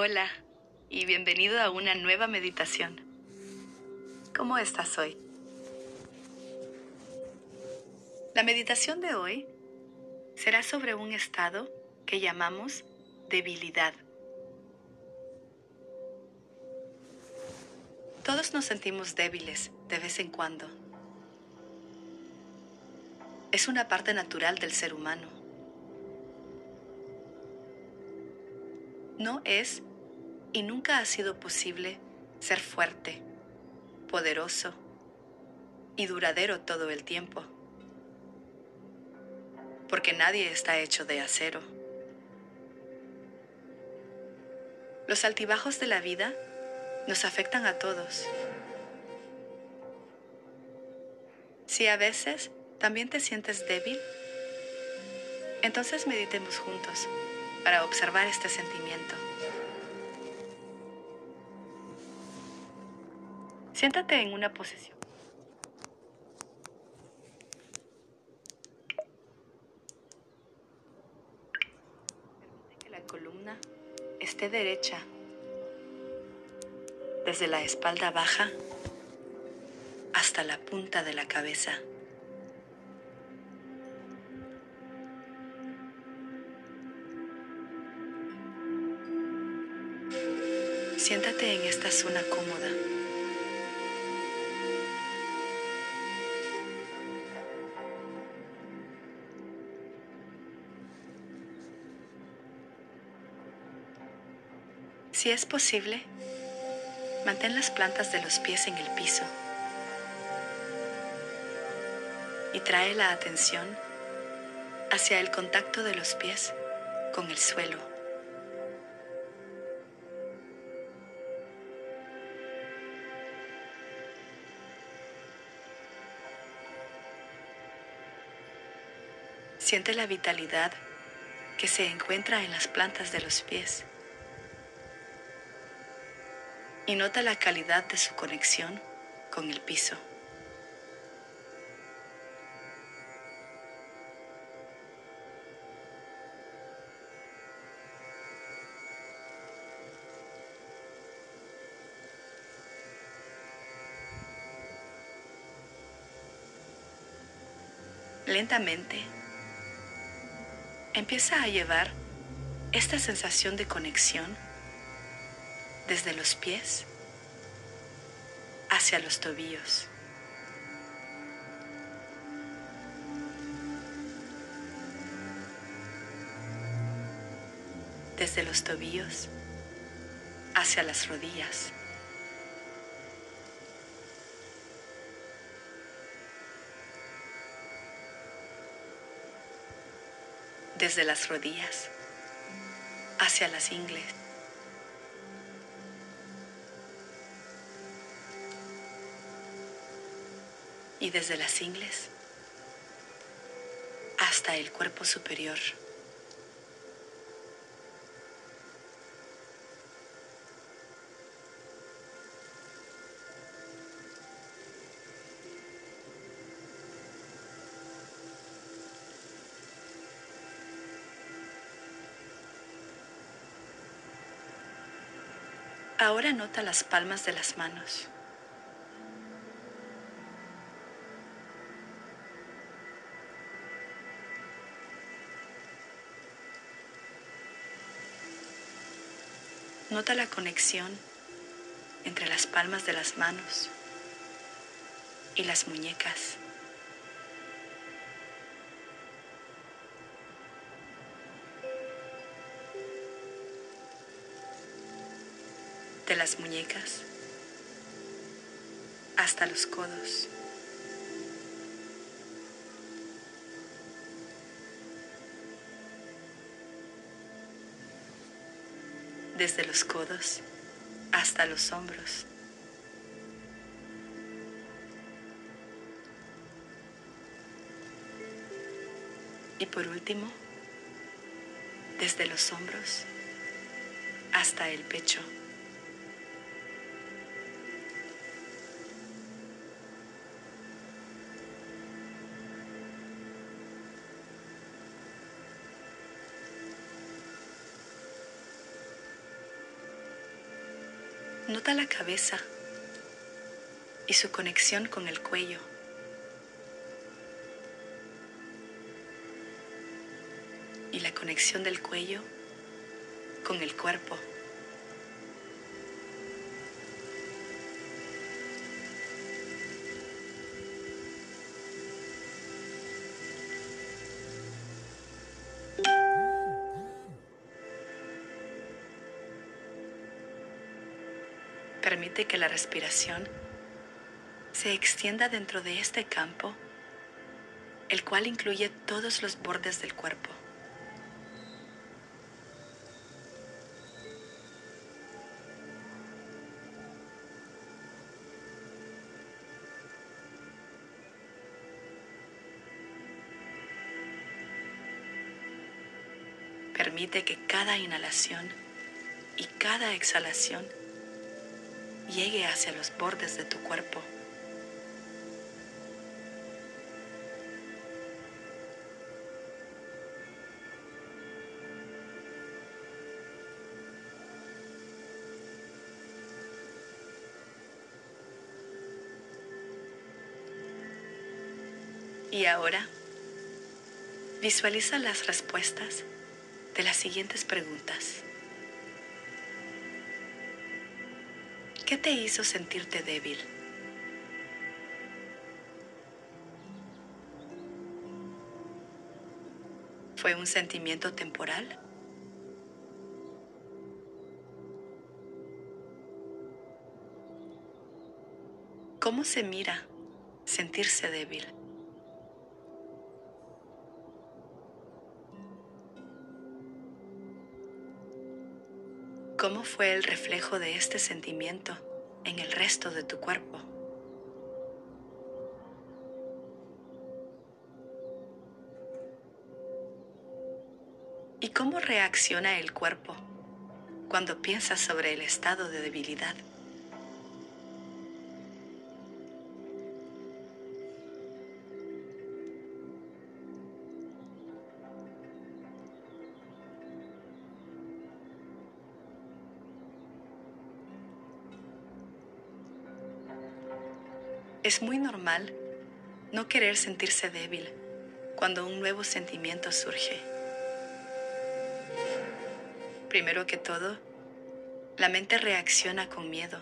Hola y bienvenido a una nueva meditación. ¿Cómo estás hoy? La meditación de hoy será sobre un estado que llamamos debilidad. Todos nos sentimos débiles de vez en cuando. Es una parte natural del ser humano. No es y nunca ha sido posible ser fuerte, poderoso y duradero todo el tiempo. Porque nadie está hecho de acero. Los altibajos de la vida nos afectan a todos. Si a veces también te sientes débil, entonces meditemos juntos para observar este sentimiento. Siéntate en una posición. Permite que la columna esté derecha, desde la espalda baja hasta la punta de la cabeza. Siéntate en esta zona cómoda. Si es posible, mantén las plantas de los pies en el piso y trae la atención hacia el contacto de los pies con el suelo. Siente la vitalidad que se encuentra en las plantas de los pies y nota la calidad de su conexión con el piso. Lentamente, empieza a llevar esta sensación de conexión desde los pies hacia los tobillos. Desde los tobillos hacia las rodillas. Desde las rodillas hacia las ingles. Y desde las ingles hasta el cuerpo superior. Ahora nota las palmas de las manos. Nota la conexión entre las palmas de las manos y las muñecas. De las muñecas hasta los codos. Desde los codos hasta los hombros. Y por último, desde los hombros hasta el pecho. Nota la cabeza y su conexión con el cuello. Y la conexión del cuello con el cuerpo. Permite que la respiración se extienda dentro de este campo, el cual incluye todos los bordes del cuerpo. Permite que cada inhalación y cada exhalación llegue hacia los bordes de tu cuerpo. Y ahora, visualiza las respuestas de las siguientes preguntas. ¿Qué te hizo sentirte débil? ¿Fue un sentimiento temporal? ¿Cómo se mira sentirse débil? ¿Cómo fue el reflejo de este sentimiento en el resto de tu cuerpo? ¿Y cómo reacciona el cuerpo cuando piensas sobre el estado de debilidad? Es muy normal no querer sentirse débil cuando un nuevo sentimiento surge. Primero que todo, la mente reacciona con miedo.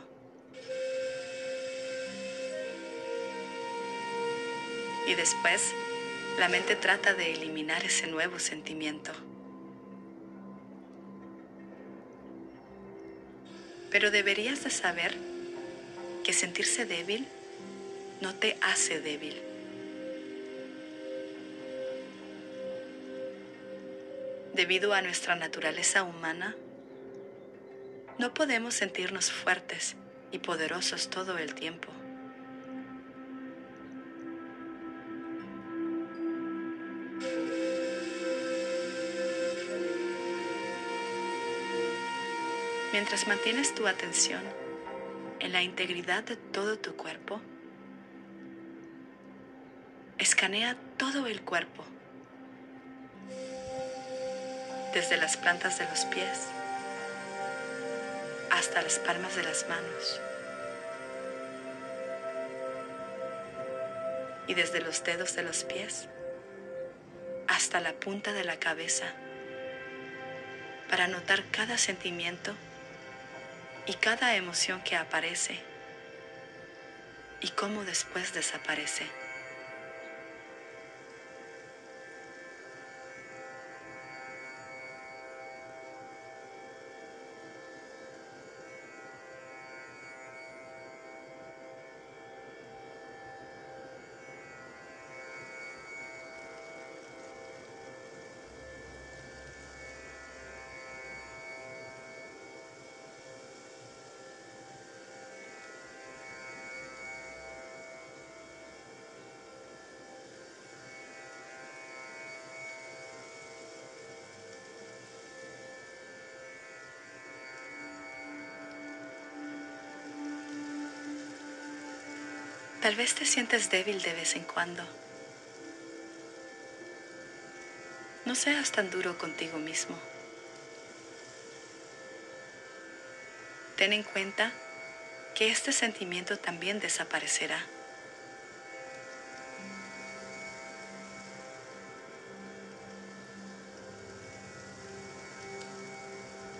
Y después, la mente trata de eliminar ese nuevo sentimiento. Pero deberías de saber que sentirse débil no te hace débil. Debido a nuestra naturaleza humana, no podemos sentirnos fuertes y poderosos todo el tiempo. Mientras mantienes tu atención en la integridad de todo tu cuerpo, Escanea todo el cuerpo, desde las plantas de los pies hasta las palmas de las manos. Y desde los dedos de los pies hasta la punta de la cabeza. Para notar cada sentimiento y cada emoción que aparece y cómo después desaparece. Tal vez te sientes débil de vez en cuando. No seas tan duro contigo mismo. Ten en cuenta que este sentimiento también desaparecerá.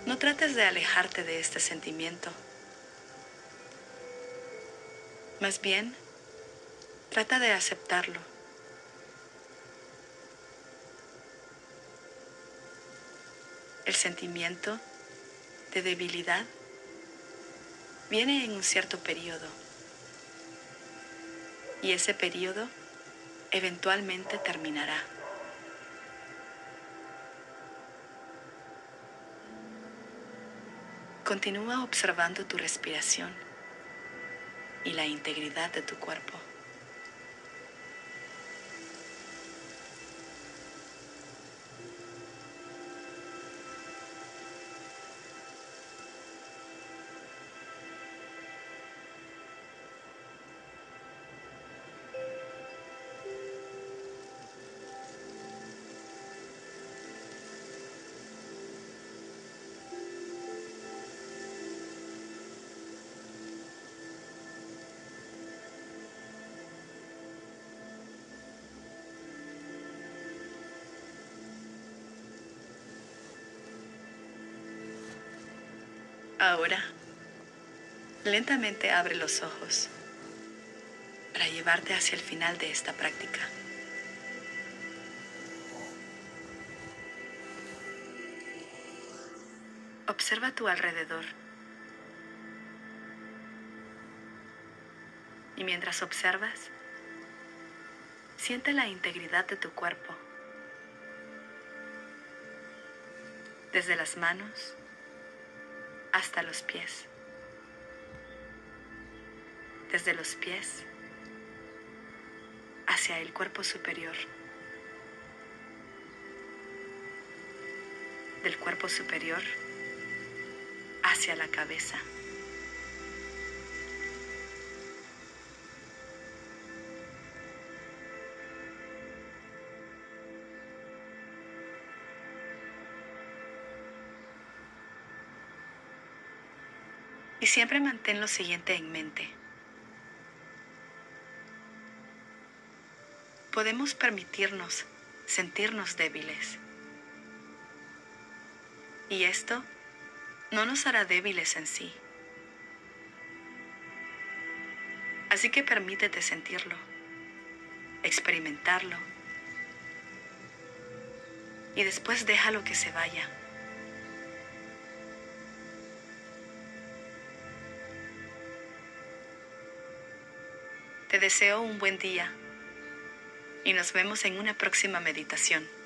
No trates de alejarte de este sentimiento. Más bien, trata de aceptarlo. El sentimiento de debilidad viene en un cierto periodo y ese periodo eventualmente terminará. Continúa observando tu respiración y la integridad de tu cuerpo. Ahora, lentamente abre los ojos para llevarte hacia el final de esta práctica. Observa tu alrededor. Y mientras observas, siente la integridad de tu cuerpo. Desde las manos hasta los pies. Desde los pies hacia el cuerpo superior. Del cuerpo superior hacia la cabeza. Y siempre mantén lo siguiente en mente. Podemos permitirnos sentirnos débiles. Y esto no nos hará débiles en sí. Así que permítete sentirlo, experimentarlo y después déjalo que se vaya. Te deseo un buen día y nos vemos en una próxima meditación.